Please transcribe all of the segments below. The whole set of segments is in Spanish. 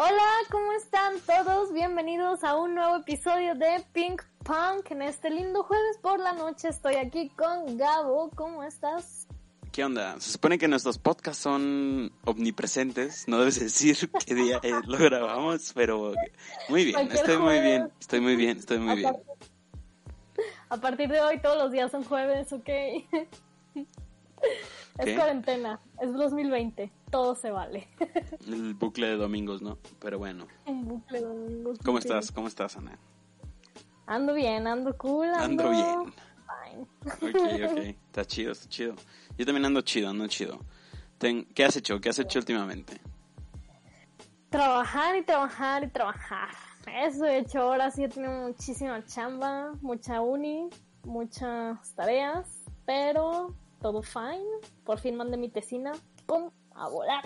Hola, ¿cómo están todos? Bienvenidos a un nuevo episodio de Pink Punk. En este lindo jueves por la noche estoy aquí con Gabo. ¿Cómo estás? ¿Qué onda? Se supone que nuestros podcasts son omnipresentes. No debes decir qué día eh, lo grabamos, pero muy bien. Estoy muy bien. Estoy muy bien. Estoy muy bien. A partir de hoy todos los días son jueves, ¿ok? Es cuarentena, es 2020, todo se vale. El bucle de domingos, ¿no? Pero bueno. Un bucle de domingos, ¿Cómo estás? ¿Cómo estás, Ana? Ando bien, ando cool, ando, Ando bien. fine. Ok, ok. Está chido, está chido. Yo también ando chido, ando chido. Ten- ¿Qué has hecho? ¿Qué has hecho últimamente? Trabajar y trabajar y trabajar. Eso he hecho ahora, sí he tenido muchísima chamba, mucha uni, muchas tareas, pero todo fine. Por fin mandé mi tesina, ¡pum! a volar.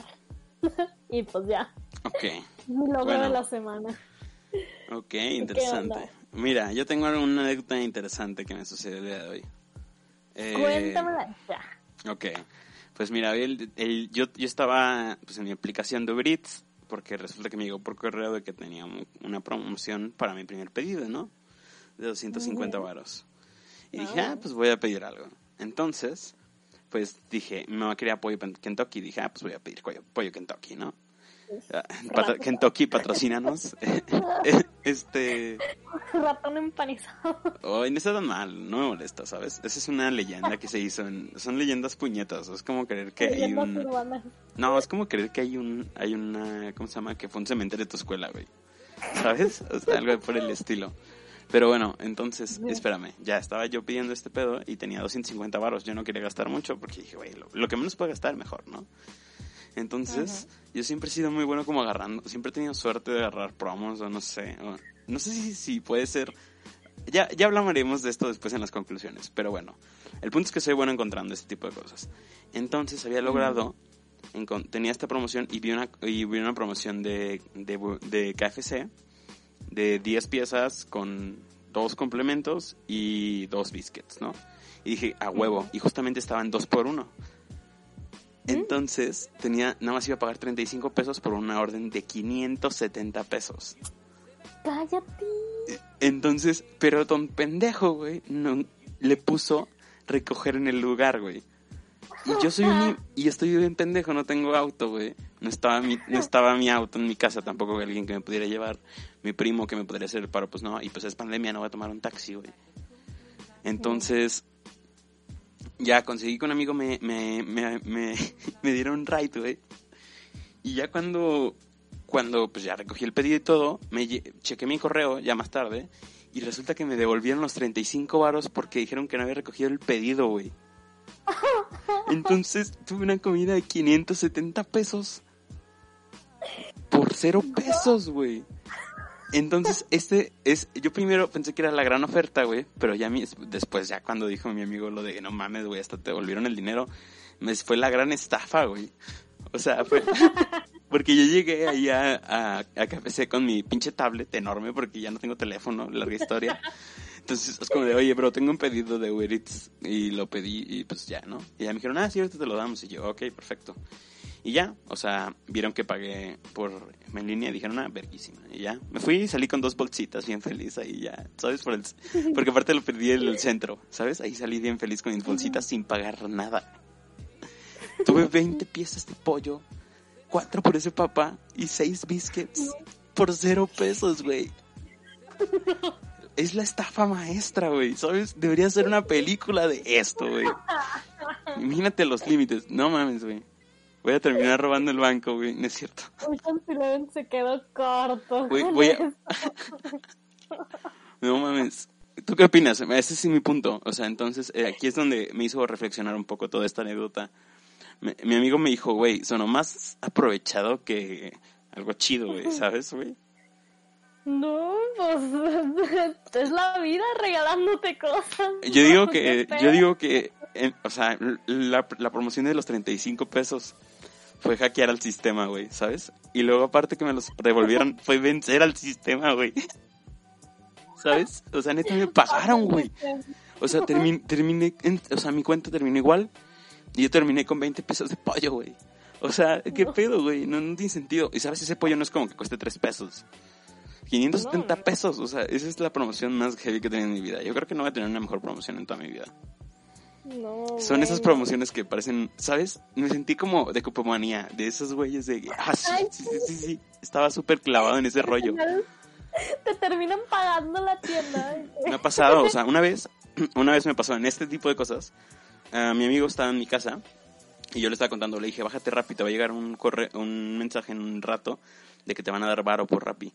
y pues ya, Ok. logro Bueno. de la semana. Ok, interesante. Mira, yo tengo una anécdota interesante que me sucedió el día de hoy. Eh, Cuéntamela ya. Ok, pues mira, el- el- yo, yo estaba pues, en mi aplicación de Uber Eats porque resulta que me llegó por correo de que tenía un- una promoción para mi primer pedido, ¿no? De 250 varos. Y dije, ah, pues voy a pedir algo. Entonces, pues dije, mi mamá quería pollo pen- Kentucky. Dije, ah, pues voy a pedir pollo, pollo Kentucky, ¿no? Ah, patro- Kentucky, patrocínanos. este... Ratón empanizado. Hoy no está tan mal, no me molesta, ¿sabes? Esa es una leyenda que se hizo en... Son leyendas puñetas, es como creer que hay un... urbanas. No, es como creer que hay un... Hay una... ¿Cómo se llama? Que fue un cementerio de tu escuela, güey. ¿Sabes? O sea, algo por el estilo. Pero bueno, entonces, espérame, ya estaba yo pidiendo este pedo y tenía 250 varos. Yo no quería gastar mucho porque dije, güey, lo, lo que menos puedo gastar, mejor, ¿no? Entonces, yo siempre he sido muy bueno como agarrando, siempre he tenido suerte de agarrar promos o no sé, o- no sé si, si puede ser, ya, ya hablaremos de esto después en las conclusiones, pero bueno, el punto es que soy bueno encontrando este tipo de cosas. Entonces había logrado, tenía esta promoción y vi una, y vi una promoción de, de, de KFC de 10 piezas con dos complementos y dos biscuits, ¿no? Y dije, a huevo, y justamente estaban dos por uno. Entonces, tenía, nada más iba a pagar 35 pesos por una orden de 570 pesos. Cállate. Entonces, pero don pendejo, güey, no, le puso recoger en el lugar, güey. Y yo soy un... Y estoy bien pendejo, no tengo auto, güey. No estaba, mi, no estaba mi auto en mi casa, tampoco alguien que me pudiera llevar. Mi primo que me podría hacer el paro, pues no. Y pues es pandemia, no voy a tomar un taxi, güey. Entonces, ya conseguí que un amigo me, me, me, me, me diera un ride, güey. Y ya cuando, cuando pues ya recogí el pedido y todo, me chequé mi correo ya más tarde y resulta que me devolvieron los 35 varos porque dijeron que no había recogido el pedido, güey. Entonces tuve una comida de 570 pesos por cero pesos, güey. Entonces, este es. Yo primero pensé que era la gran oferta, güey. Pero ya mi- después, ya cuando dijo mi amigo lo de no mames, güey, hasta te devolvieron el dinero, me fue la gran estafa, güey. O sea, fue. Porque yo llegué ahí a, a, a KFC con mi pinche tablet enorme, porque ya no tengo teléfono, larga historia. Entonces es como de, oye, bro, tengo un pedido de Uber y lo pedí y pues ya, ¿no? Y ya me dijeron, ah, sí, ahorita te lo damos. Y yo, ok, perfecto. Y ya, o sea, vieron que pagué por en línea y dijeron, ah, verguísima. Y ya, me fui y salí con dos bolsitas bien feliz ahí ya, ¿sabes? Por el, porque aparte lo pedí en el centro, ¿sabes? Ahí salí bien feliz con mis bolsitas sin pagar nada. Tuve 20 piezas de pollo, cuatro por ese papá y seis biscuits por cero pesos, güey. Es la estafa maestra, güey, ¿sabes? Debería ser una película de esto, güey. Imagínate los límites, no mames, güey. Voy a terminar robando el banco, güey. No es cierto. Ocean's Eleven se quedó corto. Güey, con voy a- eso. No mames. ¿Tú qué opinas? Ese es mi punto. O sea, entonces, eh, aquí es donde me hizo reflexionar un poco toda esta anécdota. Me- mi amigo me dijo, güey, sonó más aprovechado que algo chido, güey, ¿sabes, güey? No, pues es la vida regalándote cosas. Yo digo que, yo digo que, eh, o sea, la, la promoción de los 35 pesos fue hackear al sistema, güey, ¿sabes? Y luego aparte que me los devolvieron fue vencer al sistema, güey. ¿Sabes? O sea, neta me pagaron, güey. O sea, termi- terminé, en- o sea, mi cuenta terminó igual y yo terminé con 20 pesos de pollo, güey. O sea, ¿qué pedo, güey? No, no tiene sentido. Y sabes, ese pollo no es como que cueste 3 pesos. 570 No, no. pesos, o sea, esa es la promoción más heavy que he tenido en mi vida. Yo creo que no voy a tener una mejor promoción en toda mi vida. No, Son esas promociones que parecen, ¿sabes? Me sentí como de cupomanía, de esos güeyes de, ah, sí, Ay, sí, sí, sí, sí. Estaba súper clavado en ese rollo. Te terminan pagando la tienda. Me ha pasado, o sea, una vez, una vez me pasó en este tipo de cosas. ah, mi amigo estaba en mi casa y yo le estaba contando, le dije, bájate rápido, te va a llegar un corre un mensaje en un rato de que te van a dar varo por Rappi.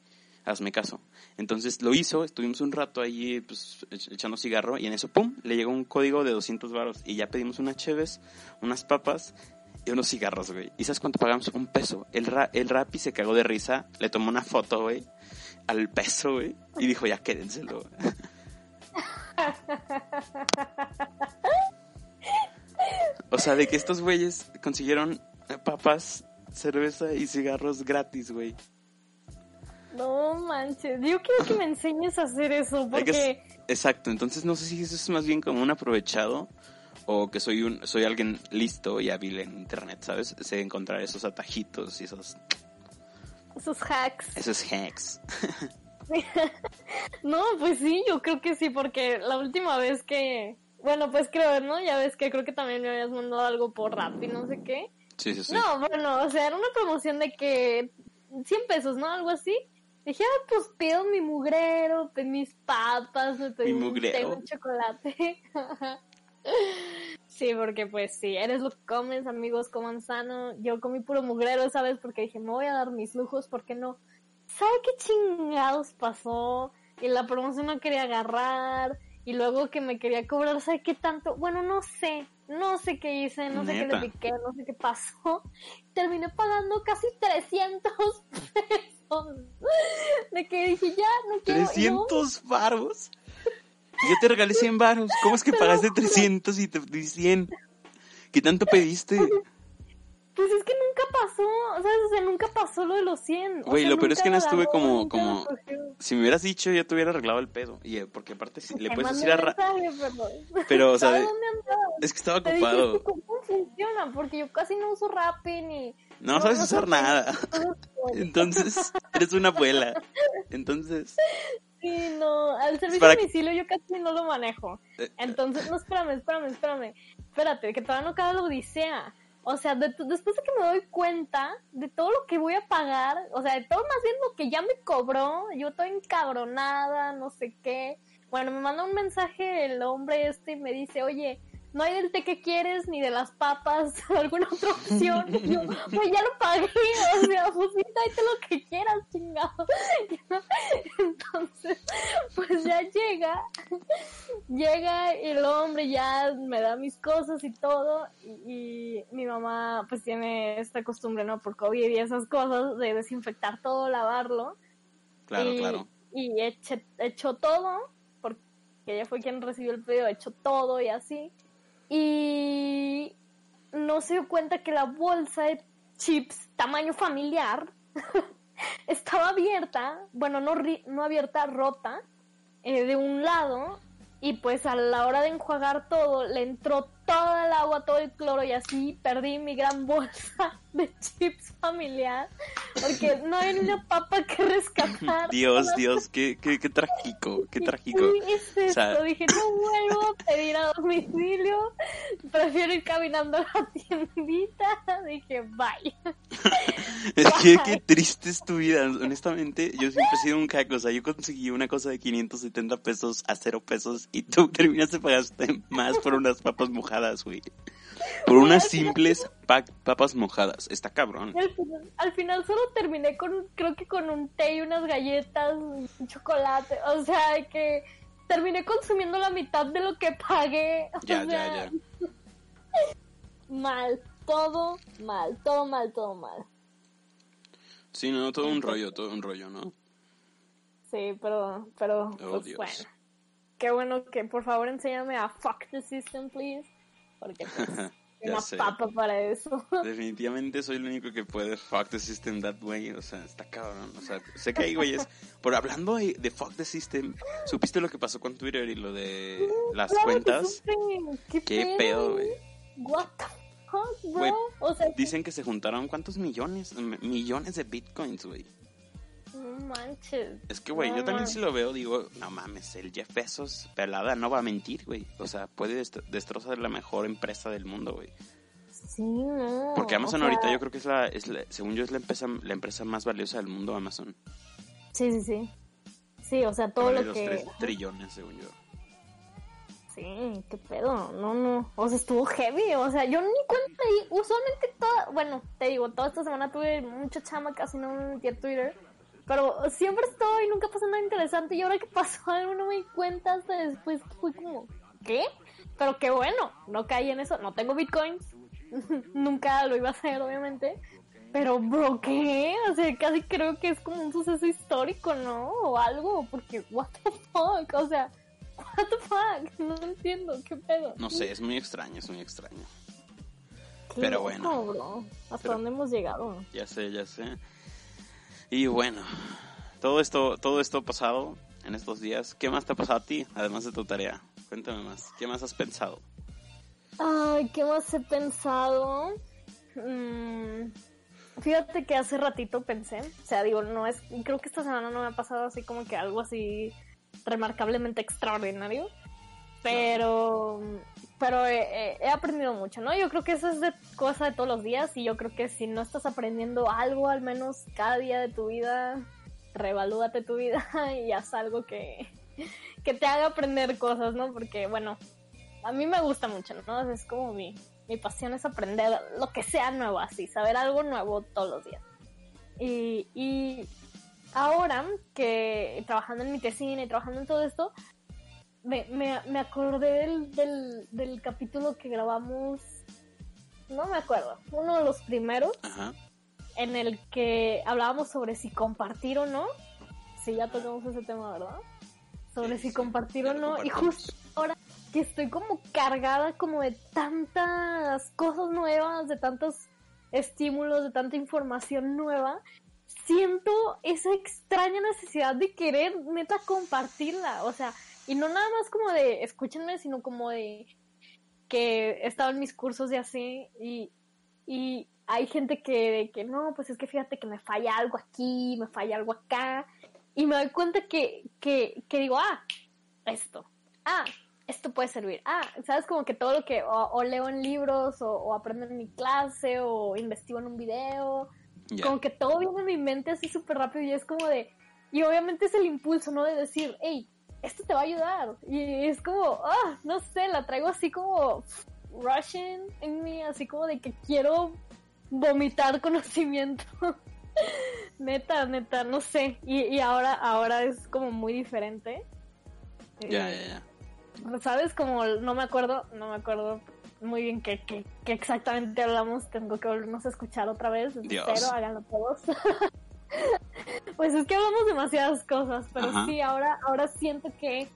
Hazme caso. Entonces lo hizo, estuvimos un rato ahí pues, ech- echando cigarro y en eso, pum, le llegó un código de 200 varos y ya pedimos unas cheves, unas papas y unos cigarros, güey. ¿Y sabes cuánto pagamos? Un peso. El, ra el Rappi se cagó de risa, le tomó una foto, güey, al peso, güey, y dijo, ya quédenselo. O sea, de que estos güeyes consiguieron papas, cerveza y cigarros gratis, güey. No manches. Yo quiero que me enseñes a hacer eso porque. Exacto, entonces no sé si eso es más bien como un aprovechado o que soy un soy alguien listo y hábil en internet, ¿sabes? Sé encontrar esos atajitos y esos Esos hacks. esos hacks. No, pues sí, yo creo que sí, porque la última vez que. Bueno, pues creo, ¿no? Ya ves que creo que también me habías mandado algo por rap y no sé qué. Sí, sí, sí. No, bueno, o sea, era una promoción de que 100 pesos, ¿no? Algo así. Dije, ah, pues pido mi mugrero, mis papas, me pedí un, mugrero. tengo un chocolate. sí, porque pues sí, eres lo que comes, amigos, coman sano. Yo comí puro mugrero, ¿sabes? Porque dije, me voy a dar mis lujos, ¿por qué no? ¿Sabe qué chingados pasó? Y la promoción no quería agarrar. Y luego que me quería cobrar, ¿sabe qué tanto? Bueno, no sé. No sé qué hice, no sé qué le piqué, no sé qué pasó. Terminé pagando casi 300 pesos. De que dije, ya, no quiero. y no, 300 varos. Yo te regalé 100 varos. ¿Cómo es que pagaste juro. 300 y te di 100? ¿Qué tanto pediste? Pues es que nunca pasó, ¿sabes? O sea, nunca pasó lo de los 100. O Güey, lo peor es que no estuve como- como-. Si me hubieras dicho, ya te hubiera arreglado el pedo. Y, eh, porque aparte, sí, le puedes decir a... Ra- pero... Pero, o sea, es que estaba dije, ocupado. "Es que ¿cómo funciona? Porque yo casi no uso Rappi ni... No sabes usar nada. qué. Entonces, eres una abuela. Entonces, Sí, no, al servicio Para- a domicilio yo casi no lo manejo. eh, Entonces, no, espérame, espérame, espérame. Espérate, que todavía no acaba la odisea. O sea, de- después de que me doy cuenta de todo lo que voy a pagar, o sea, de todo más bien lo que ya me cobró, yo estoy encabronada, no sé qué. Bueno, me manda un mensaje el hombre este y me dice, oye, no hay del té que quieres ni de las papas, alguna otra opción. Y yo, pues ya lo pagué, o sea, pues sí, tráete lo que quieras, chingado. Entonces, pues ya llega, llega el hombre, ya me da mis cosas y todo, y, y mi mamá pues tiene esta costumbre, ¿no? Por COVID y esas cosas, de desinfectar todo, lavarlo. claro, y, claro. Y eche- echó todo, porque ella fue quien recibió el pedido, echó todo y así. Y no se dio cuenta que la bolsa de chips tamaño familiar estaba abierta, bueno, no, no abierta, rota, eh, de un lado. Y pues a la hora de enjuagar todo, le entró toda el agua, todo el cloro y así perdí mi gran bolsa de chips familiar. Porque no hay una papa que rescatar. Dios, Dios, qué, qué, qué trágico, qué trágico. "¿Qué es esto? O sea- Dije, no vuelvo a pedir a domicilio. Prefiero ir caminando a la tiendita. Dije, bye. Es que qué triste es tu vida. Honestamente, yo siempre he sido un caco. O sea, yo conseguí una cosa de 570 pesos a cero pesos y tú terminaste pagaste más por unas papas mojadas, güey. por unas simples pa- papas mojadas. Está cabrón. Al final, al final solo terminé con, creo que con un té y unas galletas, un chocolate, o sea, que terminé consumiendo la mitad de lo que pagué. O Ya, sea, ya, ya. Mal, todo mal, todo mal, todo mal. Sí, no, todo un rollo, todo un rollo, ¿no? Sí, pero, pero, Oh, pues bueno. Qué bueno que por favor enséñame a fuck the system, please. Porque pues, una sé. papa para eso. Definitivamente soy el único que puede fuck the system that way. O sea, está cabrón. O sea, sé que hay güeyes. Por hablando de, de fuck the system, ¿supiste lo que pasó con Twitter y lo de las Claro que cuentas? supe. ¿Qué, Qué pedo, güey. What the fuck, bro? Güey, o sea, Dicen que se juntaron cuántos millones, millones de bitcoins, güey. No manches. Es que, güey, No, yo también si lo veo, digo, no mames, el Jeff Bezos, pelada, no va a mentir, güey. O sea, puede dest- destrozar la mejor empresa del mundo, güey. Sí, no. Porque Amazon o sea, ahorita yo creo que es la, es la- según yo, es la empresa, la empresa más valiosa del mundo, Amazon. Sí, sí, sí. Sí, o sea, todo Vale lo los que... tres trillones, según yo. Sí, qué pedo. No, no. O sea, estuvo heavy. O sea, yo ni cuenta. Usualmente toda... Bueno, te digo, toda esta semana tuve mucha chama, casi no me metí a Twitter. Pero siempre estoy nunca pasa nada interesante. Y ahora que pasó algo no me di cuenta hasta después. Fui como, ¿qué? Pero qué bueno, no caí en eso. No tengo bitcoins. nunca lo iba a hacer, obviamente. Pero, bro, ¿qué? O sea, casi creo que es como un suceso histórico, ¿no? O algo, porque, what the fuck? O sea, what the fuck? No entiendo, ¿qué pedo? No sé, es muy extraño, es muy extraño. Pero bueno. bro. ¿Hasta Pero- dónde hemos llegado? Ya sé, ya sé. Y bueno, todo esto, todo esto pasado en estos días, ¿qué más te ha pasado a ti, además de tu tarea? Cuéntame más, ¿qué más has pensado? Ay, ¿qué más he pensado? Mm, fíjate que hace ratito pensé, o sea, digo, no es, creo que esta semana no me ha pasado así como que algo así remarcablemente extraordinario, pero, pero he, he- he aprendido mucho, ¿no? Yo creo que eso es de cosa de todos los días y yo creo que si no estás aprendiendo algo, al menos cada día de tu vida, reevalúate tu vida y haz algo que, que te haga aprender cosas, ¿no? Porque, bueno, a mí me gusta mucho, ¿no? Es como mi, mi pasión es aprender lo que sea nuevo así, saber algo nuevo todos los días. Y, y ahora que trabajando en mi tesina y trabajando en todo esto, me, me, me acordé del, del, del capítulo que grabamos, no me acuerdo, uno de los primeros, Ajá. en el que hablábamos sobre si compartir o no. Sí, ya tocamos ese tema, ¿verdad? Sobre Sí, si compartir o no. Y justo ahora que estoy como cargada como de tantas cosas nuevas, de tantos estímulos, de tanta información nueva, siento esa extraña necesidad de querer neta compartirla. O sea, y no nada más como de escúchenme, sino como de que he estado en mis cursos y así, y, y hay gente que, que no, pues es que fíjate que me falla algo aquí, me falla algo acá, y me doy cuenta que, que, que digo, ah, esto, ah, esto puede servir, ah, sabes, como que todo lo que o, o leo en libros, o, o aprendo en mi clase, o investigo en un video, como que todo viene en mi mente así súper rápido y es como de, y obviamente es el impulso, ¿no? De decir, hey, esto te va a ayudar. Y es como, ah, no sé, la traigo así como rushing en mí, así como de que quiero vomitar conocimiento. neta, neta, no sé. Y, y ahora, ahora es como muy diferente. Ya, ya, ya. ¿Sabes? Como no me acuerdo, no me acuerdo muy bien qué, qué- qué exactamente hablamos. Tengo que volvernos a escuchar otra vez. Dios. Cero, háganlo todos. pues es que hablamos demasiadas cosas, pero Ajá. sí, ahora, ahora siento que,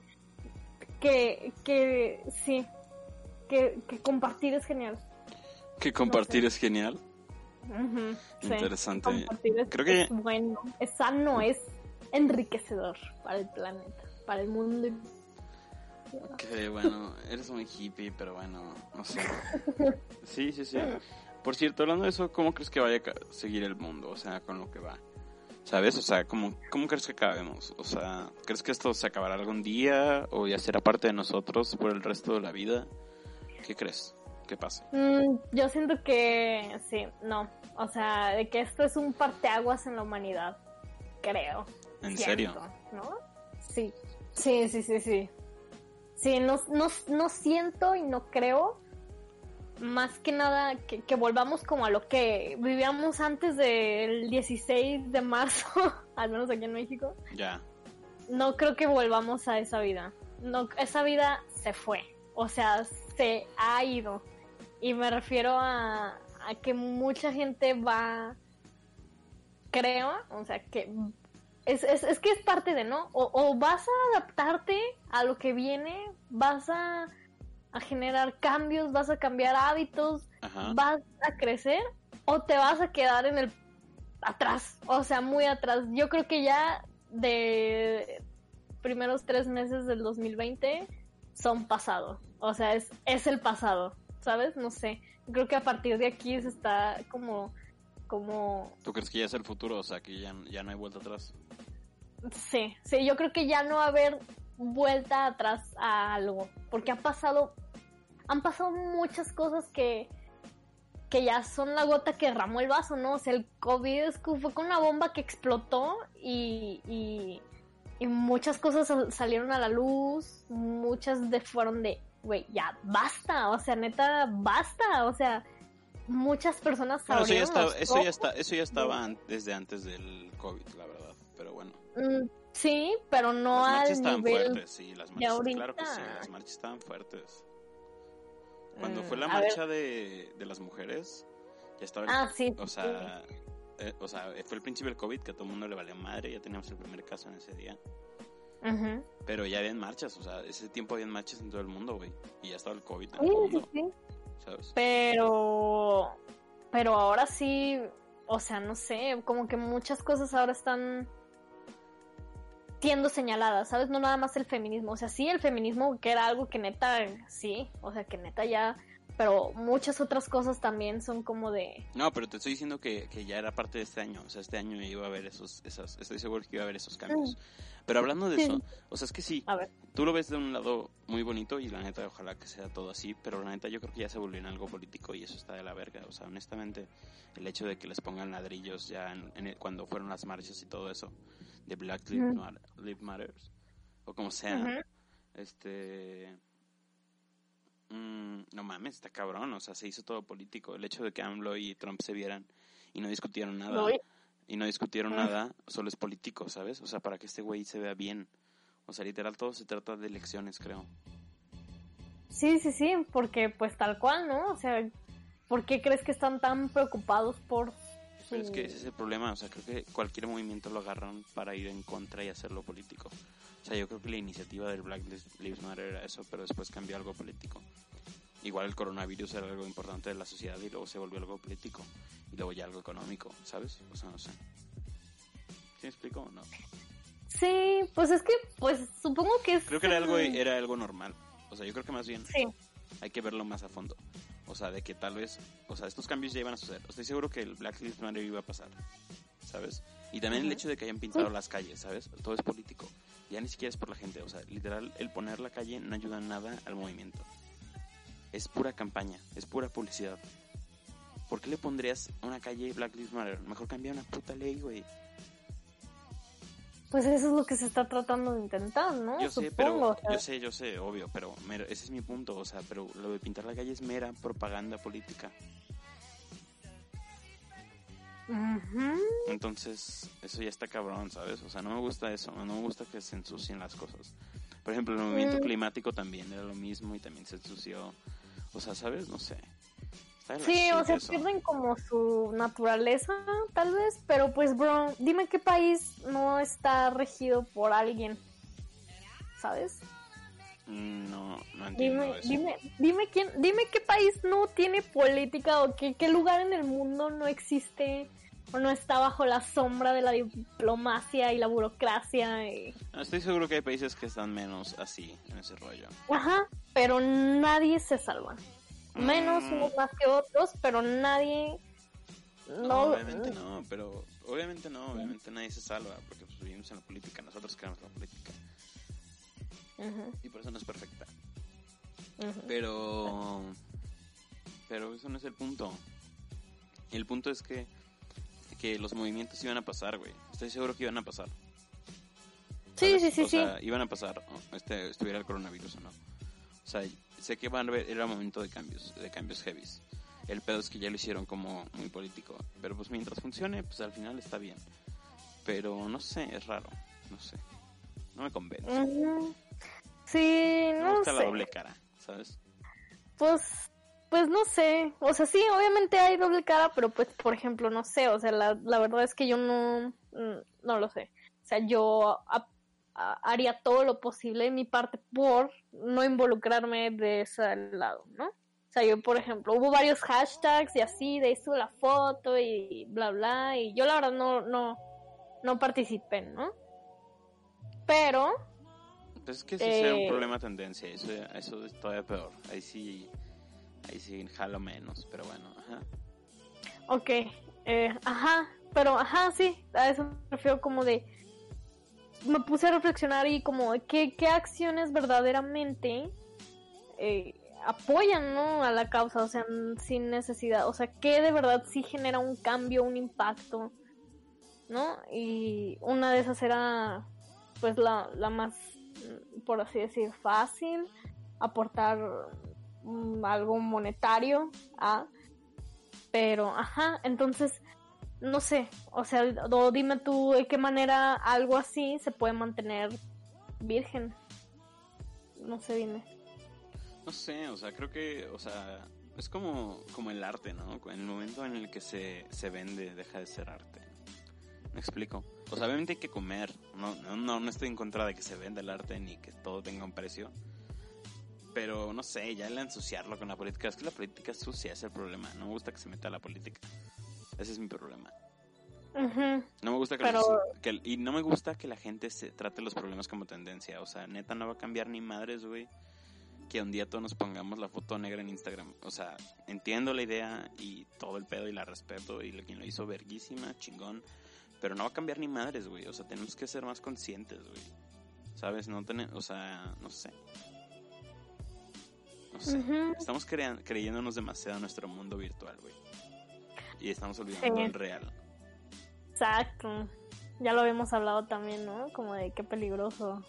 que, que sí, que, que compartir es genial. Que compartir es genial. Interesante. Compartir es, Creo que- es bueno, es sano, es enriquecedor para el planeta, para el mundo. Que bueno, eres muy hippie, pero bueno, no sé. Sí, sí, sí. Por cierto, hablando de eso, ¿cómo crees que vaya a seguir el mundo? O sea, con lo que va. ¿Sabes? O sea, ¿cómo, ¿cómo crees que acabemos? O sea, ¿crees que esto se acabará algún día o ya será parte de nosotros por el resto de la vida? ¿Qué crees? ¿Qué pasa? Mm, yo siento que sí, no. O sea, de que esto es un parteaguas en la humanidad. Creo. ¿En Siento, serio? ¿No? Sí. Sí, sí, sí, sí. Sí, no, no, no siento y no creo más que nada que, que volvamos como a lo que vivíamos antes del 16 de marzo, al menos aquí en México. Ya. No creo que volvamos a esa vida. No, esa vida se fue. O sea, se ha ido. Y me refiero a, a que mucha gente va, creo, o sea, que es, es, es que es parte de, ¿no? O, o vas a adaptarte a lo que viene, vas a, a generar cambios, vas a cambiar hábitos, Ajá. vas a crecer o te vas a quedar en el atrás, o sea, muy atrás. Yo creo que ya de primeros tres meses del 2020 son pasado, o sea, es, es el pasado, ¿sabes? No sé, creo que a partir de aquí se está como, como, ¿Tú crees que ya es el futuro? O sea, que ya, ya no hay vuelta atrás. sí, sí, yo creo que ya no va a haber vuelta atrás a algo, porque ha pasado, han pasado muchas cosas que, que ya son la gota que derramó el vaso, ¿no? O sea, el COVID es que fue con una bomba que explotó y, y, y muchas cosas sal- salieron a la luz, muchas de fueron de, güey, ya basta, o sea, neta, basta, o sea, muchas personas Bueno, eso ya, estaba, eso ya, está, eso ya estaba desde antes del COVID, la verdad. Pero bueno. Mm, sí, pero no las marchas al estaban nivel fuertes, sí. Las marchas, claro que sí. Las marchas estaban fuertes. Cuando Mm, fue la marcha de, de las mujeres, ya estaba... el- Ah, sí. o sea... eh, o sea, fue el principio del COVID que a todo el mundo le valió madre, ya teníamos el primer caso en ese día. Ujú. Pero ya habían marchas, o sea, ese tiempo habían marchas en todo el mundo, güey. Y ya estaba el COVID en Sí, el sí, mundo, sí. ¿sabes? Pero, pero ahora sí, o sea, no sé, como que muchas cosas ahora están siendo señaladas, ¿sabes? No nada más el feminismo, o sea, sí, el feminismo que era algo que neta, sí, o sea, que neta ya, pero muchas otras cosas también son como de, No, pero te estoy diciendo que, que ya era parte de este año. O sea, este año iba a haber esos, esas, estoy seguro que iba a haber esos cambios. Pero hablando de Sí. eso, o sea, es que sí, a ver, tú lo ves de un lado muy bonito y la neta, ojalá que sea todo así, pero la neta yo creo que ya se volvió en algo político y eso está de la verga. O sea, honestamente, el hecho de que les pongan ladrillos ya en, en el- cuando fueron las marchas y todo eso, de Black Lives. Matter, Matters, o como sea, este... mm, no mames, está cabrón, o sea, se hizo todo político. El hecho de que AMLO y Trump se vieran y no discutieron nada, no, y no discutieron nada, solo es político, ¿sabes? O sea, para que este güey se vea bien. O sea, literal, todo se trata de elecciones, creo. sí, sí, sí, porque pues tal cual, ¿no? O sea, ¿por qué crees que están tan preocupados por Pero es que ese es el problema, o sea, creo que cualquier movimiento lo agarran para ir en contra y hacerlo político. O sea, yo creo que la iniciativa del Black Lives Matter era eso, pero después cambió algo político. Igual el coronavirus era algo importante de la sociedad y luego se volvió algo político. Y luego ya algo económico, ¿sabes? O sea, no sé. ¿Sí me explico o no? Sí, pues es que, pues supongo que es... Creo que era algo, era algo normal. O sea, yo creo que más bien Sí, hay que verlo más a fondo. O sea, de que tal vez, o sea, estos cambios ya iban a suceder. Estoy seguro que el Black Lives Matter iba a pasar, ¿sabes? Y también el hecho de que hayan pintado Sí. las calles, ¿sabes? Todo es político. Ya ni siquiera es por la gente, o sea, literal, el poner la calle no ayuda nada al movimiento. Es pura campaña, es pura publicidad. ¿Por qué le pondrías una calle Black Lives Matter? Mejor cambia una puta ley, güey. Pues eso es lo que se está tratando de intentar, ¿no? Yo sé, Supongo. pero o sea, yo sé, yo sé, obvio, pero mero- ese es mi punto, o sea, pero lo de pintar la calle es mera propaganda política. Entonces, eso ya está cabrón, ¿sabes? O sea, no me gusta eso, no me gusta que se ensucien las cosas. Por ejemplo, el movimiento Mm. climático también era lo mismo y también se ensució. O sea, ¿sabes? No sé. Sí, o sea, eso. pierden como su naturaleza, tal vez, pero pues, bro, dime qué país no está regido por alguien, ¿sabes? Mm, No, no entiendo Dime, eso. dime, dime quién, dime qué país no tiene política o qué, qué lugar en el mundo no existe o no está bajo la sombra de la diplomacia y la burocracia. y- No, estoy seguro que hay países que están menos así, en ese rollo. Ajá, pero nadie se salva. Menos Mm. unos más que otros, pero nadie. No, No, obviamente no, pero obviamente no, obviamente nadie se salva porque pues, vivimos en la política, nosotros creamos la política y por eso no es perfecta. Pero. Pero eso no es el punto. El punto es que. Que los movimientos iban a pasar, güey. Estoy seguro que iban a pasar. Sí, sí, sí, o sí. sea, iban a pasar. Este, estuviera el coronavirus o no. O sea, sé que van a ver, era momento de cambios, de cambios heavies. El pedo es que ya lo hicieron como muy político. Pero pues mientras funcione, pues al final está bien. Pero no sé, es raro. No sé. No me convence. Sí, Me no gusta la sé. doble cara, ¿sabes? Pues, pues no sé. O sea, sí, obviamente hay doble cara, pero pues, por ejemplo, no sé. O sea, la, la verdad es que yo no, mm, no lo sé. O sea, yo a- haría todo lo posible de mi parte por no involucrarme de ese lado, ¿no? O sea, yo, por ejemplo, hubo varios hashtags y así, de eso la foto y bla, bla, y yo la verdad no, no, no participé, ¿no? Pero, Pues es que eso sea un Eh. problema de tendencia. Eso, eso es todavía peor. Ahí sí, ahí sí jalo menos. Pero bueno, ajá. Ok, eh, ajá, pero ajá, sí, a eso me refiero como de... Me puse a reflexionar y como qué, qué acciones verdaderamente eh, apoyan, ¿no? A la causa, o sea, sin necesidad, o sea, qué de verdad sí genera un cambio, un impacto, ¿no? Y una de esas era, pues, la, la más, por así decir, fácil, aportar mm, algo monetario a pero, ajá, entonces, no sé, o sea, o dime tú de qué manera algo así se puede mantener virgen. No sé, dime. No sé, o sea, creo que, o sea, es como, como el arte, ¿no? En el momento en el que se, se vende, deja de ser arte. ¿Me explico? O sea, obviamente hay que comer. No, no, no, estoy en contra de que se venda el arte ni que todo tenga un precio. Pero no sé, ya el ensuciarlo con la política. Es que la política es sucia, es el problema. No me gusta que se meta la política. Ese es mi problema. No me gusta que, Pero- la- que- y no me gusta que la gente se trate los problemas como tendencia. O sea, neta no va a cambiar ni madres, güey. Que un día todos nos pongamos la foto negra en Instagram. O sea, entiendo la idea y todo el pedo y la respeto y lo- quien lo hizo verguísima, chingón. Pero no va a cambiar ni madres, güey. O sea, tenemos que ser más conscientes, güey. ¿Sabes? No tener, o sea, no sé. No sé. Estamos crea- creyéndonos demasiado en nuestro mundo virtual, güey. Y estamos olvidando Sí. el real. Exacto. Ya lo habíamos hablado también, ¿no? Como de qué peligroso.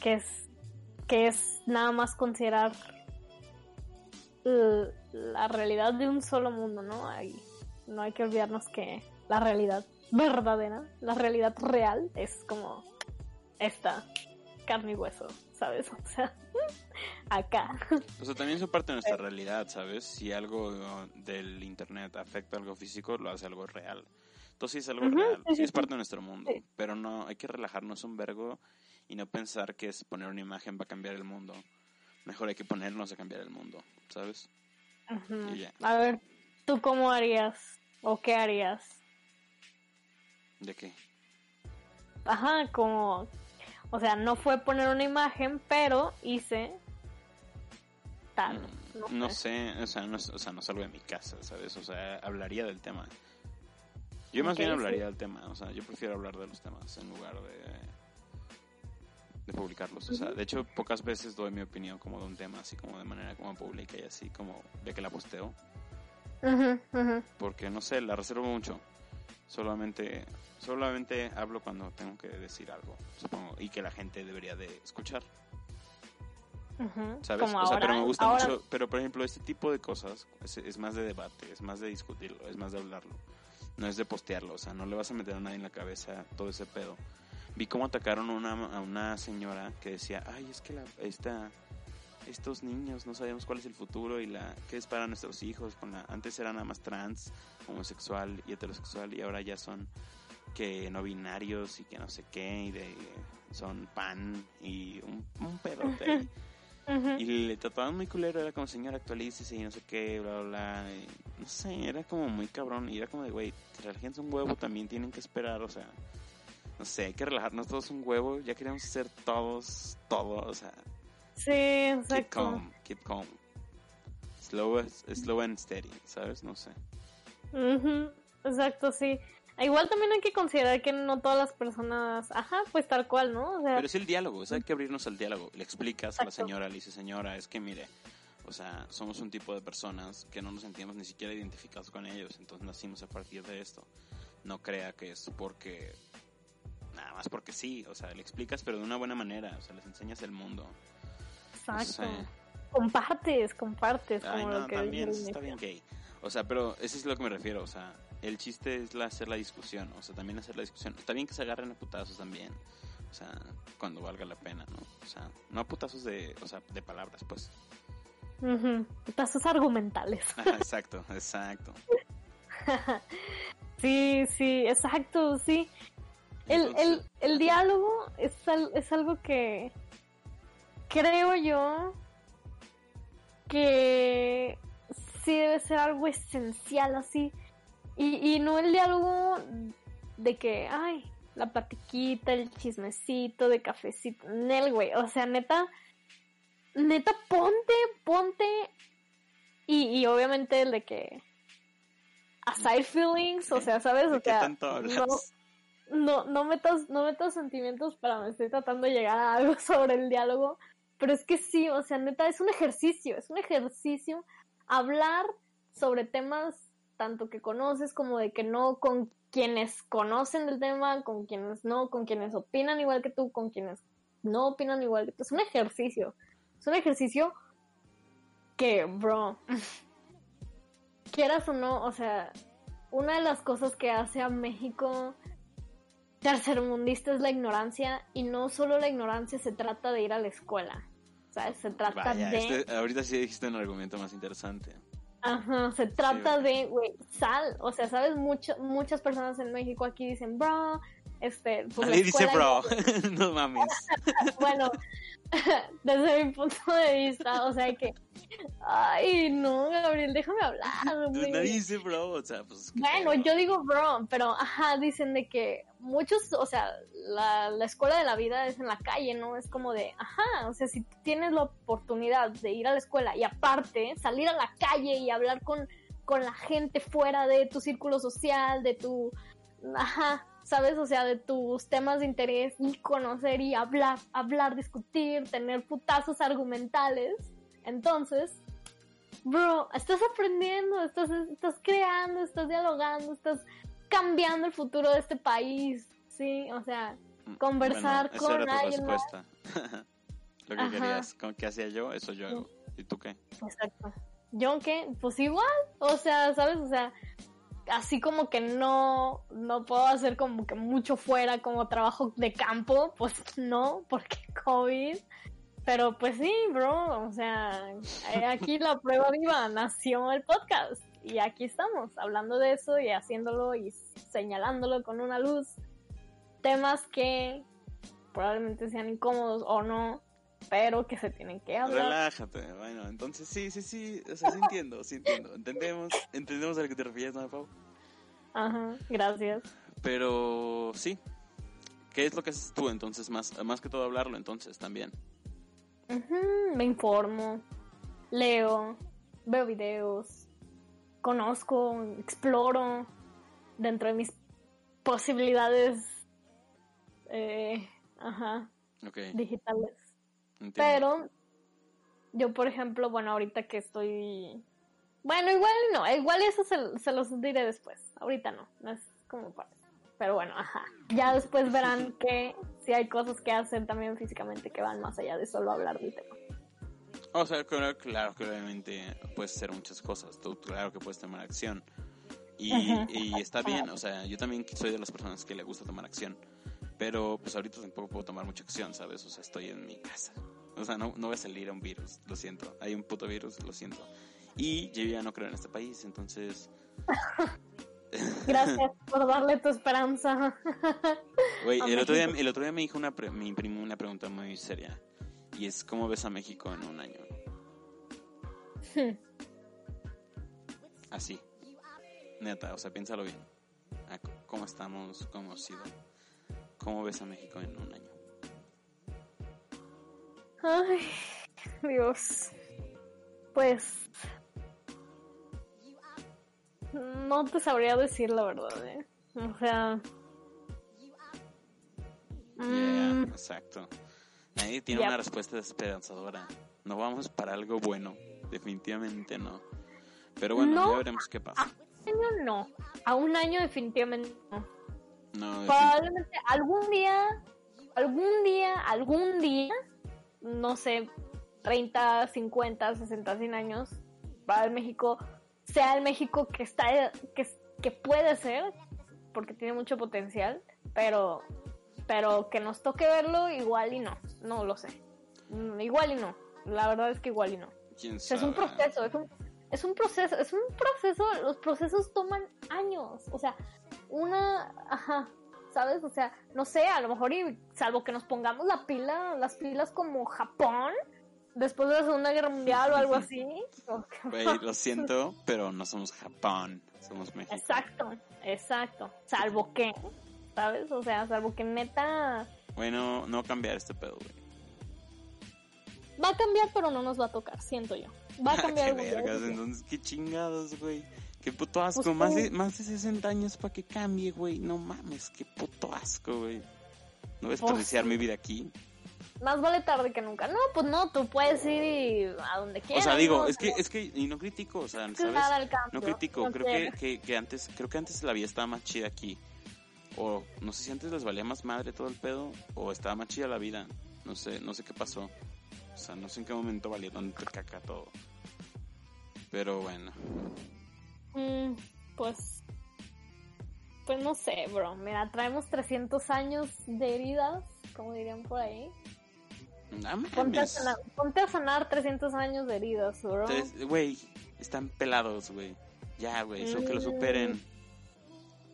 Que es, que es nada más considerar la realidad de un solo mundo, ¿no? Ahí no hay que olvidarnos que la realidad verdadera, la realidad real es como esta carne y hueso, ¿sabes? O sea, acá. O sea, también son parte de nuestra realidad, ¿sabes? Si algo uh, del internet afecta algo físico, lo hace algo real. Entonces sí es algo real, sí, sí sí, es parte de nuestro mundo. Sí. Pero no, hay que relajarnos un vergo y no pensar que es poner una imagen va a cambiar el mundo. Mejor hay que ponernos a cambiar el mundo, ¿sabes? Y ya. A ver, ¿tú cómo harías? ¿O qué harías? ¿De qué? Ajá, como, o sea, no fue poner una imagen, pero hice tal. No, No sé. sé, o sea, no, o sea, no salgo de mi casa, ¿sabes? O sea, hablaría del tema. Yo más bien hablaría del tema, o sea, yo prefiero hablar de los temas en lugar de de publicarlos. O sea, de hecho, pocas veces doy mi opinión como de un tema, así como de manera como pública y así como de que la posteo, porque no sé, la reservo mucho. Solamente solamente hablo cuando tengo que decir algo, supongo, y que la gente debería de escuchar. Ujú. ¿sabes? Como o sea, ahora, pero me gusta ahora- mucho, pero por ejemplo, este tipo de cosas es, es más de debate, es más de discutirlo, es más de hablarlo. No es de postearlo, o sea, no le vas a meter a nadie en la cabeza todo ese pedo. Vi cómo atacaron a una, a una señora que decía, ay, es que la, esta, estos niños no sabemos cuál es el futuro y la qué es para nuestros hijos. Con la, antes eran nada más trans, homosexual y heterosexual y ahora ya son que no binarios y que no sé qué y de son pan y un, un pedote Y le trataban muy culero, era como señor actualícese y no sé qué, bla, bla, bla. y no sé, era como muy cabrón. Y era como de, güey, si la gente es un huevo, también tienen que esperar, o sea, no sé, hay que relajarnos todos un huevo. Ya queremos ser todos, todos, o sea, Sí, keep exacto. calm, keep calm. Slow, slow and steady, ¿sabes? No sé. Ujú, Exacto, sí. Igual también hay que considerar que no todas las personas, ajá, pues tal cual, ¿no? O sea, Pero es el diálogo, o sea, hay que abrirnos al diálogo. Le explicas a la señora, le dices, señora, es que mire, o sea, somos un tipo de personas que no nos sentimos ni siquiera identificados con ellos, entonces nacimos a partir de esto. No crea que es porque, nada más porque sí, o sea, le explicas, pero de una buena manera, o sea, les enseñas el mundo. Exacto. compartes, compartes. Ay, como no, lo que también está bien gay. O sea, pero eso es lo que me refiero. O sea, el chiste es la, hacer la discusión. O sea, también hacer la discusión. Está bien que se agarren a putazos también. O sea, cuando valga la pena, ¿no? O sea, no a putazos de, o sea, de palabras, pues. Ujú, Pasos argumentales. Ajá, exacto, exacto. Sí, sí, exacto, sí. El, el, el diálogo es, al- es algo que creo yo que sí debe ser algo esencial así. Y, y no el diálogo de que, ay, la platiquita, el chismecito de cafecito. Nel, güey. O sea, neta, neta, ponte, ponte. Y, y obviamente el de que aside feelings, o sea, ¿sabes? ¿De O sea, no, no, no metas, no metas sentimientos para me estoy tratando de llegar a algo sobre el diálogo, pero es que sí, o sea, neta, es un ejercicio, es un ejercicio hablar sobre temas tanto que conoces como de que no, con quienes conocen el tema, con quienes no, con quienes opinan igual que tú, con quienes no opinan igual que tú. Es un ejercicio, es un ejercicio que, bro, quieras o no, o sea, una de las cosas que hace a México tercermundista es la ignorancia y no solo la ignorancia se trata de ir a la escuela, ¿sabes? Se trata Vaya, de... este- ahorita sí dijiste un argumento más interesante. Ajá, se trata Sí, de, güey, sal, o sea, ¿sabes? Mucho, muchas personas en México aquí dicen, bro, este, pues Nadie dice bro, no mames. bueno, desde mi punto de vista, o sea que, ay, no, Gabriel, déjame hablar. Güey. nadie dice bro, o sea, pues... Bueno, yo digo bro, pero ajá, dicen de que muchos, o sea, la, la escuela de la vida es en la calle, ¿no? Es como de, ajá, o sea, si tienes la oportunidad de ir a la escuela y aparte salir a la calle y hablar con, con la gente fuera de tu círculo social, de tu, ajá, ¿sabes? O sea, de tus temas de interés y conocer y hablar, hablar, discutir, tener putazos argumentales, entonces bro, estás aprendiendo, estás, estás creando, estás dialogando, estás cambiando el futuro de este país, ¿sí? O sea, conversar Bueno, esa con alguien más. Lo que Ajá. querías, con qué hacía yo, eso yo hago. ¿Y tú qué? Exacto. ¿Yo qué? Pues igual, o sea, ¿sabes? O sea, así como que no, no puedo hacer como que mucho fuera como trabajo de campo, pues no, porque COVID. Pero pues sí, bro, o sea, eh, aquí la prueba viva nació el podcast y aquí estamos hablando de eso y haciéndolo y señalándolo con una luz. Temas que probablemente sean incómodos o no, pero que se tienen que hablar. Relájate, bueno, entonces sí, sí, sí, o sea, sí entiendo, sí entiendo. Entendemos, entendemos a lo que te refieres, ¿no, Pau? Ajá, gracias. Pero sí. ¿Qué es lo que haces tú entonces? Más, más que todo hablarlo entonces también. Me informo, leo, veo videos, conozco, exploro dentro de mis posibilidades eh, ajá, digitales. Entiendo. Pero yo, por ejemplo, bueno, ahorita que estoy... Bueno, igual no, igual eso se, se los diré después. Ahorita no, no es como para... Pero bueno, ajá. Ya después verán que sí hay cosas que hacer también físicamente que van más allá de solo hablar del tema. O sea, claro, claro que obviamente puedes hacer muchas cosas. Tú, claro que puedes tomar acción. Y, y está bien, o sea, yo también soy de las personas que le gusta tomar acción. Pero pues ahorita tampoco puedo tomar mucha acción, ¿sabes? O sea, estoy en mi casa. O sea, no, no voy a salir a un virus, lo siento. Hay un puto virus, lo siento. Y yo ya no creo en este país, entonces... Gracias por darle tu esperanza. Güey, A el otro, día, el otro día me dijo una, pre- me imprimí una pregunta muy seria. Y es, ¿cómo ves a México en un año? Así. Neta, o sea, piénsalo bien. Ah, ¿Cómo estamos? ¿Cómo hemos sido? ¿Cómo ves a México en un año? Ay, Dios. Pues... No te sabría decir la verdad, ¿eh? O sea... Yeah, mm, exacto. Nadie tiene una respuesta esperanzadora. No vamos para algo bueno. Definitivamente no. Pero bueno, No. ya veremos qué pasa. un año no. A un año definitivamente no. No, Probablemente algún día, algún día, algún día, no sé, 30, 50, 60, 100 años, para el México sea el México que está que, que puede ser, porque tiene mucho potencial, pero pero que nos toque verlo igual y no, no lo sé. Mm, Igual y no. La verdad es que igual y no. ¿Quién O sea, sabe? es un proceso, es un, es un proceso, es un proceso, los procesos toman años, o sea, una, ajá, ¿sabes? O sea, no sé, a lo mejor y salvo que nos pongamos la pila, las pilas como Japón, después de la Segunda Guerra Mundial o algo así. Güey, lo siento, pero no somos Japón, somos México. Exacto, exacto, salvo que, ¿sabes? O sea, salvo que neta Bueno, no cambiar este pedo, güey. va a cambiar, pero no nos va a tocar, siento yo. Va a cambiar qué vergas, entonces qué chingados, güey. Qué puto asco, Pues, más, de, más de 60 años para que cambie, güey. No mames, qué puto asco, güey. No voy a desperdiciar sí. mi vida aquí. Más vale tarde que nunca. No, pues no, tú puedes ir y a donde O quieras. sea, digo, ¿no? es que, es que, y no critico, o sea, ¿sabes? Claro, No critico, no creo que, que antes, creo que antes la vida estaba más chida aquí. O no sé si antes les valía más madre todo el pedo, o estaba más chida la vida. No sé, no sé qué pasó. O sea, no sé en qué momento valía tanto caca todo. Pero bueno. Mm, pues. Pues no sé, bro. Mira, traemos 300 años de heridas, como dirían por ahí. No Ponte a sanar, ponte a sanar 300 años de heridas, bro. Güey, están pelados, güey. Ya, güey, eso que lo Mm. superen.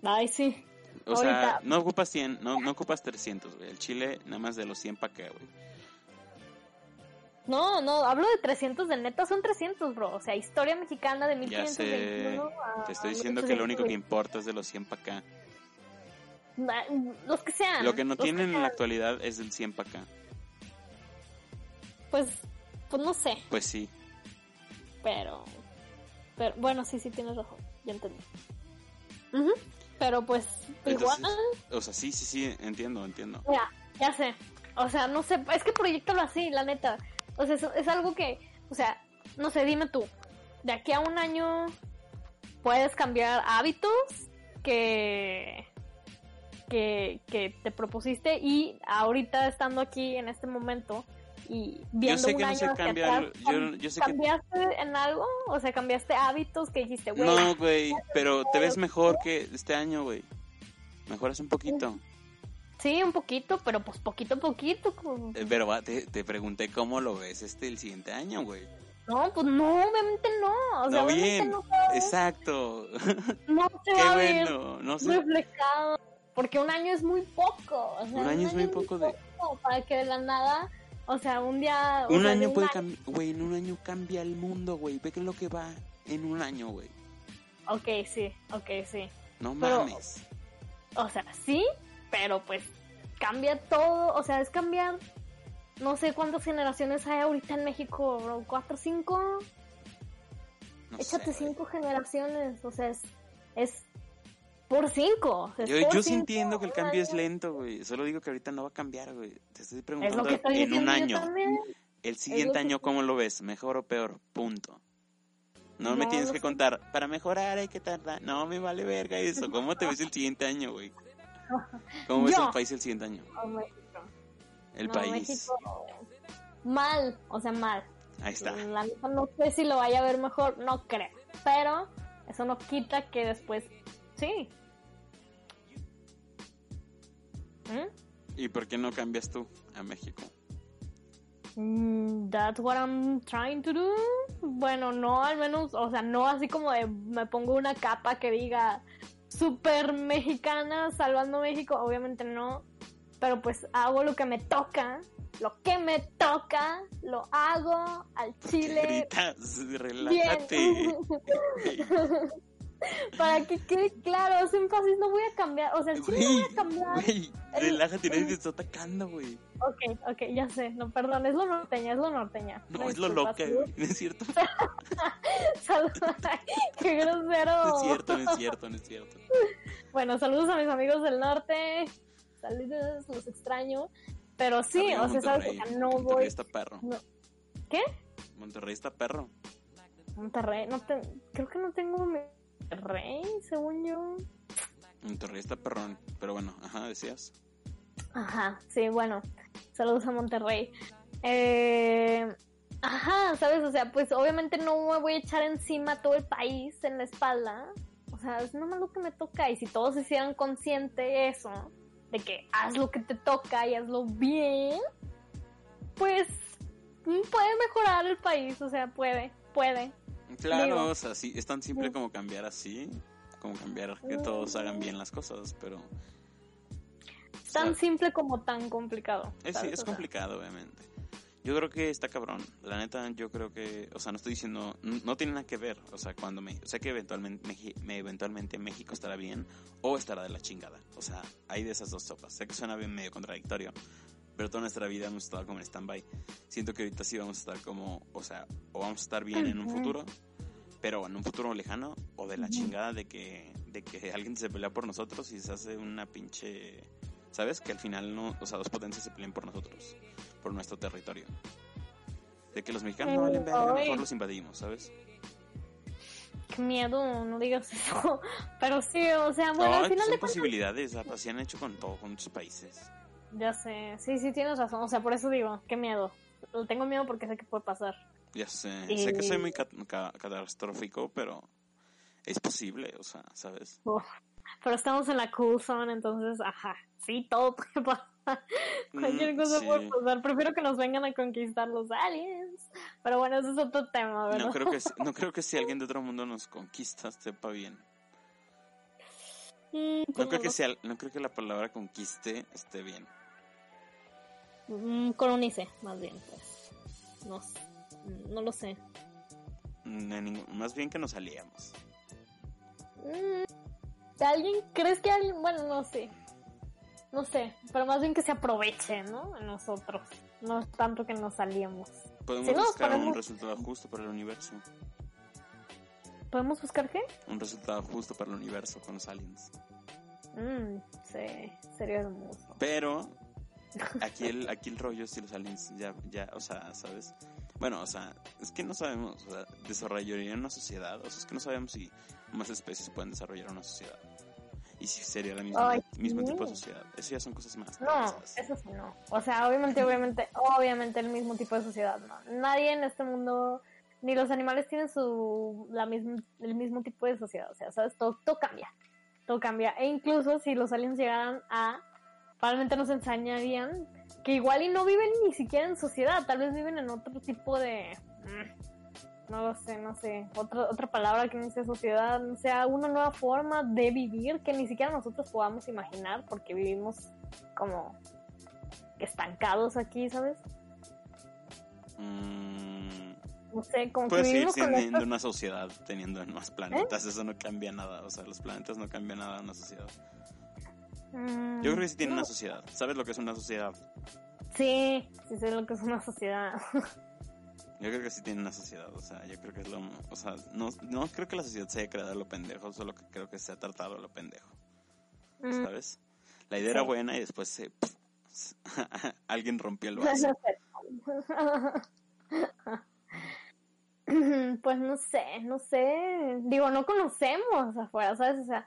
Ay, sí. O sea, no ocupas 100, no, no ocupas 300, güey. El chile nada más de los 100 pa' qué, güey. No, no, hablo de 300 de neta, son 300, bro. O sea, historia mexicana de Ya sé, 1521 a- te estoy diciendo que lo único que 1820. importa es de los 100 pa' acá. Los que sean. Lo que no tienen en la actualidad es del 100 pa' acá. Pues, pues no sé, Pues sí. pero, pero bueno, sí, sí tienes razón, ya entendí. Ujú, Pero pues igual, o sea, sí, sí, sí, entiendo, entiendo. mira, ya sé, o sea, no sé, es que proyectalo así, la neta. O sea, es, es algo que, o sea, no sé, dime tú, de aquí a un año puedes cambiar hábitos que que, que te propusiste y ahorita estando aquí en este momento y viendo sé un que no año se hacia cambia, atrás, yo- yo sé que- ¿cambiaste en algo? O sea, ¿cambiaste hábitos que dijiste, güey? No, güey, pero te ves mejor que este año, güey. Mejoras un poquito. Sí, un poquito, pero pues poquito a poquito. como- Eh, Pero va, te, te pregunté cómo lo ves este el siguiente año, güey. No, pues no, obviamente no. O sea, No, obviamente bien. no, Exacto. no se Qué va bueno. No sé. reflejado. Porque un año es muy poco. O sea, Un año es muy poco de- poco Para que de la nada, o sea, un día. Un sea, año puede cambiar, güey, en un año cambia el mundo, güey. Ve que es lo que va en un año, güey. Ok, sí, ok, sí. No Pero- mames. O sea, sí, pero pues cambia todo. O sea, es cambiar. No sé cuántas generaciones hay ahorita en México, bro. ¿Cuatro, cinco? No Échate sé, cinco generaciones, o sea, es, es por cinco. o sea, es Yo, por yo sí entiendo que el cambio es lento, güey. Solo digo que ahorita no va a cambiar, güey. Te estoy preguntando estoy en un año. El siguiente año, ¿cómo lo ves? ¿Mejor o peor? Punto. No, me tienes no que sé. contar. Para mejorar hay que tardar. No, me vale verga eso. ¿Cómo te ves el siguiente año, güey? ¿Cómo ves Yo. el país el siguiente año? Oh, México. El No, país. México, mal, o sea, mal. Ahí está. La neta no sé si lo vaya a ver mejor, no creo. Pero eso no quita que después, sí. ¿Mm? ¿Y por qué no cambias tú a México? Mm, That's what I'm trying to do. Bueno, no al menos, o sea, no así como de me pongo una capa que diga super mexicana salvando México, obviamente no. Pero pues hago lo que me toca, lo que me toca, lo hago al chile. Gritas, Bien. Para que quede claro, es énfasis, no voy a cambiar, o sea, sí no voy a cambiar. güey, relájate, nadie te está atacando, güey. Ok, ok, ya sé, no, perdón, es lo norteña, es lo norteña. No, es lo loca, güey. No es cierto. salud- Qué grosero. No es cierto, no es cierto, no es cierto. Bueno, saludos a mis amigos del norte. Saludos, los extraño. Pero sí, Arriba o sea, sabes, Monterrey. o sea, no Monterrey voy. está perro. no. ¿Qué? Monterrey está perro. Monterrey, no te... creo que no tengo Monterrey, según yo. Monterrey está perrón. Pero bueno, ajá, decías. Ajá, sí, bueno. Saludos a Monterrey. Eh, Ajá, ¿sabes? O sea, pues obviamente no me voy a echar encima todo el país en la espalda. O sea, es nomás lo que me toca. Y si todos hicieran consciente eso, de que haz lo que te toca y hazlo bien, pues puede mejorar el país. O sea, puede, puede. Claro, Digo. o sea, sí, es tan simple como cambiar así, como cambiar que todos hagan bien las cosas, pero... Tan o sea, simple como tan complicado. es, sí, es O sea, complicado, obviamente. Yo creo que está cabrón. La neta, yo creo que, o sea, no estoy diciendo, n- no tiene nada que ver. O sea, cuando me, sé que eventualmente, me, eventualmente México estará bien o estará de la chingada. O sea, hay de esas dos sopas. Sé que suena bien medio contradictorio, pero toda nuestra vida hemos estado como en stand-by. Siento que ahorita sí vamos a estar como, o sea, o vamos a estar bien en un futuro, pero en un futuro lejano, o de la chingada de que, de que alguien se pelea por nosotros y se hace una pinche, ¿sabes? Que al final no, o sea, dos potencias se peleen por nosotros, por nuestro territorio. De que los mexicanos no valen verga, mejor los invadimos, ¿sabes? Qué miedo, no digas eso. Pero sí, o sea, bueno, no, al final son de cuentas, posibilidades, así han hecho con todo, con muchos países. Ya sé. Sí, sí, tienes razón. O sea, por eso digo, qué miedo. Tengo miedo porque sé que puede pasar. Ya sé, Y- sé que soy muy cat- ca- catastrófico, pero es posible, o sea, ¿sabes? Uf. Pero estamos en la cool zone, entonces, ajá. Sí, todo puede pasar. Cualquier Mm, cosa sí. puede pasar. Prefiero que nos vengan a conquistar los aliens. Pero bueno, eso es otro tema, ¿verdad? No creo que no creo que si alguien de otro mundo nos conquista sepa bien. Mm, No pues creo no que sea, no creo que la palabra conquiste esté bien. Mm, colonice, más bien, pues. No, no lo sé. Mm, más bien que nos aliemos. Mm, ¿Alguien? ¿Crees que alguien? Bueno, no sé. No sé, pero más bien que se aproveche, ¿no? Nosotros. No es tanto que nos salíamos. Podemos Si no, buscar un resultado justo para el universo. ¿Podemos buscar qué? Un resultado justo para el universo con los aliens. Mm, sí, sería hermoso. Pero aquí el, aquí el rollo es si los aliens ya, ya, o sea, ¿sabes? Bueno, o sea, es que no sabemos, o sea, desarrollarían una sociedad, o sea, es que no sabemos si más especies pueden desarrollar una sociedad. Y si sería la misma, Ay, mismo sí. tipo de sociedad. Eso ya son cosas más. No, eso sí no. O sea, obviamente, obviamente, obviamente el mismo tipo de sociedad, no. Nadie en este mundo, ni los animales tienen su, la misma, el mismo tipo de sociedad. O sea, ¿sabes? Todo, todo cambia. Todo cambia. E incluso si los aliens llegaran a, probablemente nos enseñarían que igual y no viven ni siquiera en sociedad, tal vez viven en otro tipo de... mm, No lo sé, no sé. Otra, otra palabra que no sea sociedad, no sea una nueva forma de vivir que ni siquiera nosotros podamos imaginar porque vivimos como estancados aquí, ¿sabes? Mm, No sé, como que puedes seguir con teniendo estas... una sociedad teniendo en más planetas. Eso no cambia nada. O sea, los planetas no cambian nada en una sociedad. Mm, Yo creo que sí tienen no. una sociedad. ¿Sabes lo que es una sociedad? Sí, sí sé lo que es una sociedad. Yo creo que sí tiene una sociedad, o sea, yo creo que es lo... O sea, no, no creo que la sociedad se haya creado a lo pendejo, solo que creo que se ha tratado a lo pendejo, Mm, ¿sabes? La idea era buena y después se... alguien rompió el vaso. Pues no sé, no sé. Digo, no conocemos afuera, ¿sabes? O sea,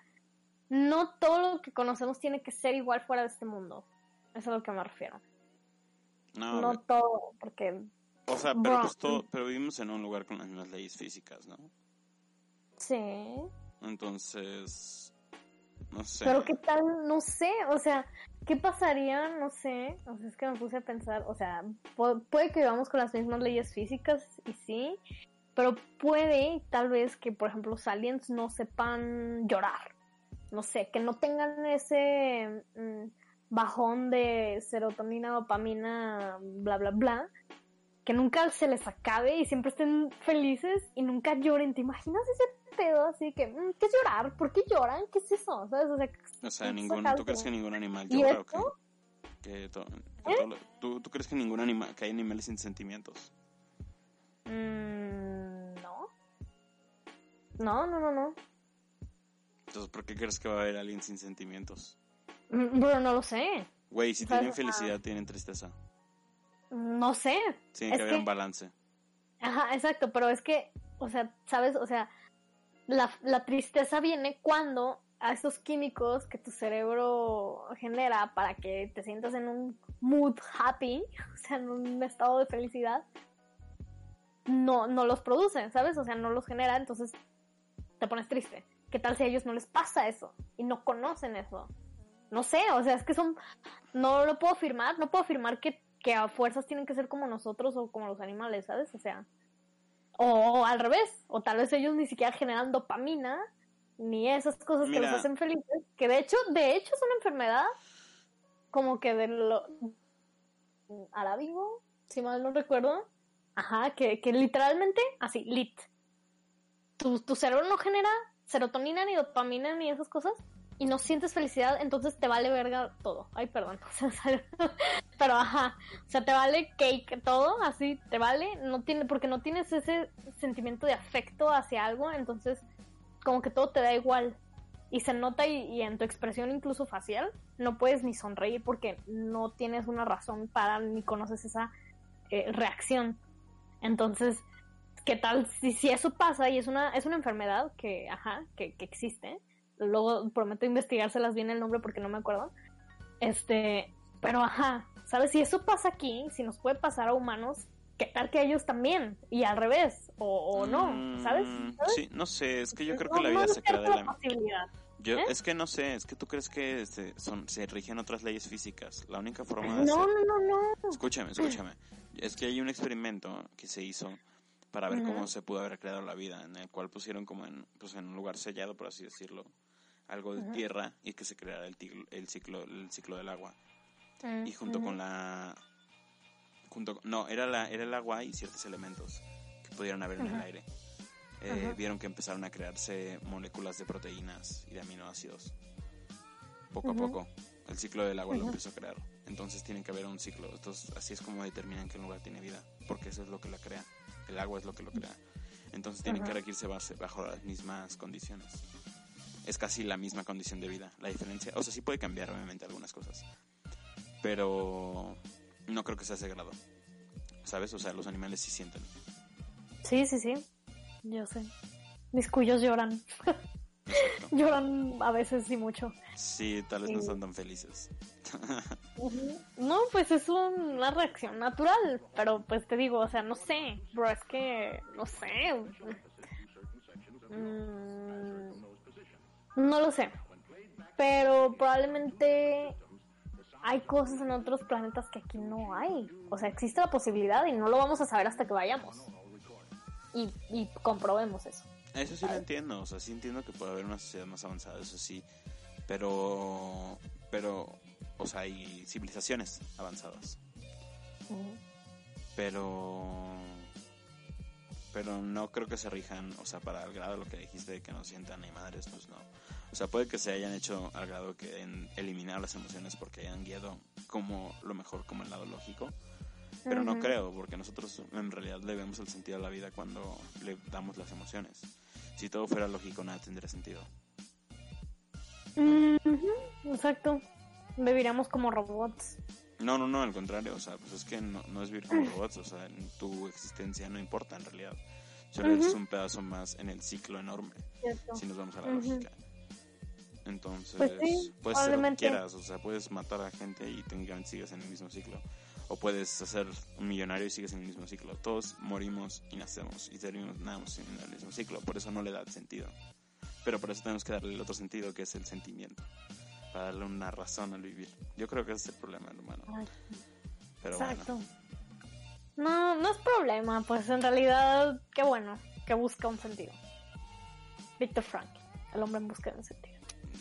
no todo lo que conocemos tiene que ser igual fuera de este mundo. Eso es a lo que me refiero. No, No todo, porque o sea, pero pues todo, pero vivimos en un lugar con las mismas leyes físicas, ¿no? sí. Entonces, no sé. Pero qué tal, no sé, o sea, ¿qué pasaría? No sé, o sea, es que me puse a pensar, o sea, pu- puede que vivamos con las mismas leyes físicas y sí, pero puede tal vez que, por ejemplo, los aliens no sepan llorar, no sé, que no tengan ese mm, bajón de serotonina, dopamina, bla, bla, bla, que nunca se les acabe y siempre estén felices y nunca lloren. ¿Te imaginas ese pedo así que, mm, ¿qué es llorar? ¿Por qué lloran? ¿Qué es eso? ¿Sabes? O sea, O sea, ¿qué ningún? ¿tú crees que ningún animal ¿Y llora o qué? Que to- que ¿Eh? todo lo- ¿tú, ¿Tú crees que ningún animal, que hay animales sin sentimientos? Mm, no. No, no, no, no. Entonces, ¿por qué crees que va a haber alguien sin sentimientos? Mm, Bueno, no lo sé. Güey, si tienen felicidad, tienen tristeza. No sé. Tiene Es que haber un balance. Ajá, exacto, pero es que, o sea, ¿sabes? O sea, la, la tristeza viene cuando a esos químicos que tu cerebro genera para que te sientas en un mood happy, o sea, en un estado de felicidad, no, no los produce, ¿sabes? O sea, no los genera, entonces te pones triste. ¿Qué tal si a ellos no les pasa eso? Y no conocen eso. No sé, o sea, es que son, no lo puedo afirmar, no puedo afirmar que, que a fuerzas tienen que ser como nosotros o como los animales, ¿sabes? O sea, o al revés, o tal vez ellos ni siquiera generan dopamina, ni esas cosas que los hacen felices, que de hecho, de hecho es una enfermedad como que de lo arábigo, si mal no recuerdo, ajá, que, que literalmente, así, lit, tu, tu cerebro no genera serotonina ni dopamina ni esas cosas y no sientes felicidad, entonces te vale verga todo. Ay, perdón. Pero ajá, o sea, te vale cake todo, así te vale, no tiene porque no tienes ese sentimiento de afecto hacia algo, entonces como que todo te da igual. Y se nota y, y en tu expresión incluso facial, no puedes ni sonreír porque no tienes una razón para ni conoces esa eh, reacción. Entonces, ¿qué tal si, si eso pasa y es una, es una enfermedad que, ajá, que, que existe? Luego prometo investigárselas bien el nombre porque no me acuerdo. Este, pero ajá, ¿sabes? Si eso pasa aquí, si nos puede pasar a humanos, ¿qué tal que a ellos también? Y al revés, o, o no, Mm, ¿sabes? ¿Sabes? Sí, no sé, es que yo creo No- que la no vida se crea de descarto la... posibilidad. Yo, ¿Eh? Es que no sé, es que tú crees que este, son, se rigen otras leyes físicas. La única forma de No, hacer... no, no, no. Escúchame, escúchame. Es que hay un experimento que se hizo para ver cómo se pudo haber creado la vida, en el cual pusieron como en, pues en un lugar sellado, por así decirlo, algo de tierra y que se creara el, tiglo- el ciclo el ciclo del agua. Y junto con la junto no, era la era el agua y ciertos elementos que pudieran haber en el aire. Eh, vieron que empezaron a crearse moléculas de proteínas y de aminoácidos. Poco a poco. El ciclo del agua lo empezó a crear. Entonces tiene que haber un ciclo. Entonces, así es como determinan que un lugar tiene vida. Porque eso es lo que la crea. El agua es lo que lo crea. Entonces tienen Ajá. que regirse base- bajo las mismas condiciones. Es casi la misma condición de vida. La diferencia, o sea, sí puede cambiar obviamente algunas cosas. Pero no creo que sea ese grado. ¿Sabes? O sea, los animales sí sienten. Sí, sí, sí. Yo sé. Mis cuyos lloran. Lloran a veces y mucho. Sí, tal vez no están tan felices. No, pues es una reacción natural, pero pues te digo, o sea, no sé, bro, es que, no sé. Mm, no lo sé, pero probablemente hay cosas en otros planetas que aquí no hay. O sea, existe la posibilidad y no lo vamos a saber hasta que vayamos. Y, y comprobemos eso. Eso sí lo entiendo, o sea, sí entiendo que puede haber una sociedad más avanzada, eso sí, pero, pero, o sea, hay civilizaciones avanzadas, pero, pero no creo que se rijan, o sea, para el grado de lo que dijiste de que no sientan ni madres, pues no. O sea, puede que se hayan hecho al grado que en eliminar las emociones porque hayan guiado como lo mejor, como el lado lógico, pero no creo, porque nosotros en realidad le vemos el sentido a la vida cuando le damos las emociones. Si todo fuera lógico, nada tendría sentido. Ujú, Exacto. Viviríamos como robots. No, no, no, al contrario, o sea, pues es que no, no es vivir como robots, o sea, en tu existencia no importa en realidad. Solo eres Ujú. un pedazo más en el ciclo enorme, ¿cierto? si nos vamos a la Ujú. lógica. Entonces, Pues sí, puedes hacer lo que quieras, o sea, puedes matar a gente y técnicamente sigues en el mismo ciclo. O puedes hacer un millonario y sigues en el mismo ciclo. Todos morimos y nacemos y terminamos en el mismo ciclo, por eso no le da sentido. Pero por eso tenemos que darle el otro sentido, que es el sentimiento. Para darle una razón al vivir. Yo creo que ese es el problema, hermano. Ay, Pero Exacto. bueno. No, no es problema, pues en realidad, qué bueno, que busca un sentido. Víctor Frank, el hombre en busca de un sentido.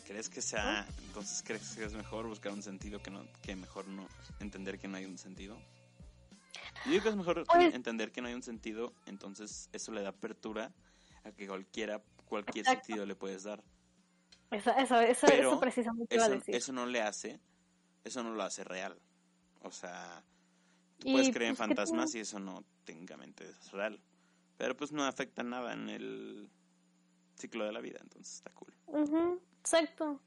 ¿Crees que sea, entonces crees que es mejor buscar un sentido que no, que mejor no entender que no hay un sentido? Yo digo que es mejor Pues- entender que no hay un sentido, entonces eso le da apertura a que cualquiera, cualquier Exacto. sentido le puedes dar. Eso, eso, eso, Pero eso precisamente iba a Eso, decir. eso no le hace, eso no lo hace real. O sea, tú Y, puedes creer en pues, ¿qué fantasmas y eso no técnicamente es real. Pero pues no afecta nada en el ciclo de la vida, entonces está cool. Ujú, exacto.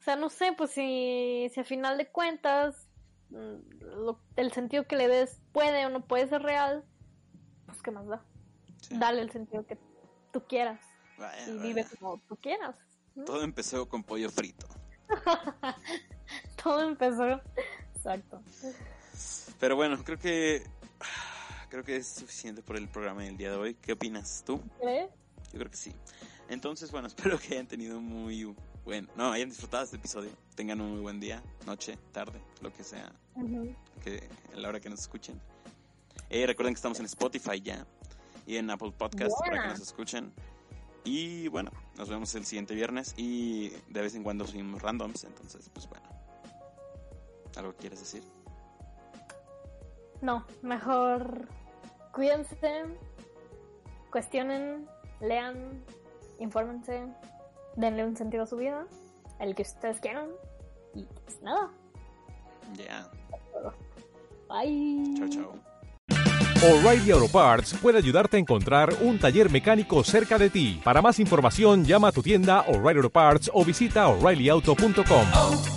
O sea, no sé, pues si, si a final de cuentas mm, lo- el sentido que le des puede o no puede ser real, pues qué más da. Sí. Dale el sentido que tú quieras Vaya, y vaya. vive como tú quieras. ¿no? Todo empezó con pollo frito. Todo empezó. Exacto. Pero bueno, creo que creo que es suficiente por el programa del día de hoy. ¿Qué opinas tú? ¿Crees? Yo creo que sí. Entonces, bueno, espero que hayan tenido muy bueno, no, hayan disfrutado este episodio. Tengan un muy buen día, noche, tarde, lo que sea, que a la hora que nos escuchen. Eh, recuerden que estamos en Spotify ya y en Apple Podcast para que nos escuchen. Y bueno, nos vemos el siguiente viernes y de vez en cuando subimos randoms, entonces pues bueno. ¿Algo quieres decir? No, mejor cuídense, cuestionen, lean, infórmense, denle un sentido a su vida, el que ustedes quieran y pues nada. Ya. Bye. Chao, chao. O'Reilly Auto Parts puede ayudarte a encontrar un taller mecánico cerca de ti. Para más información, llama a tu tienda O'Reilly Auto Parts o visita oreillyauto.com.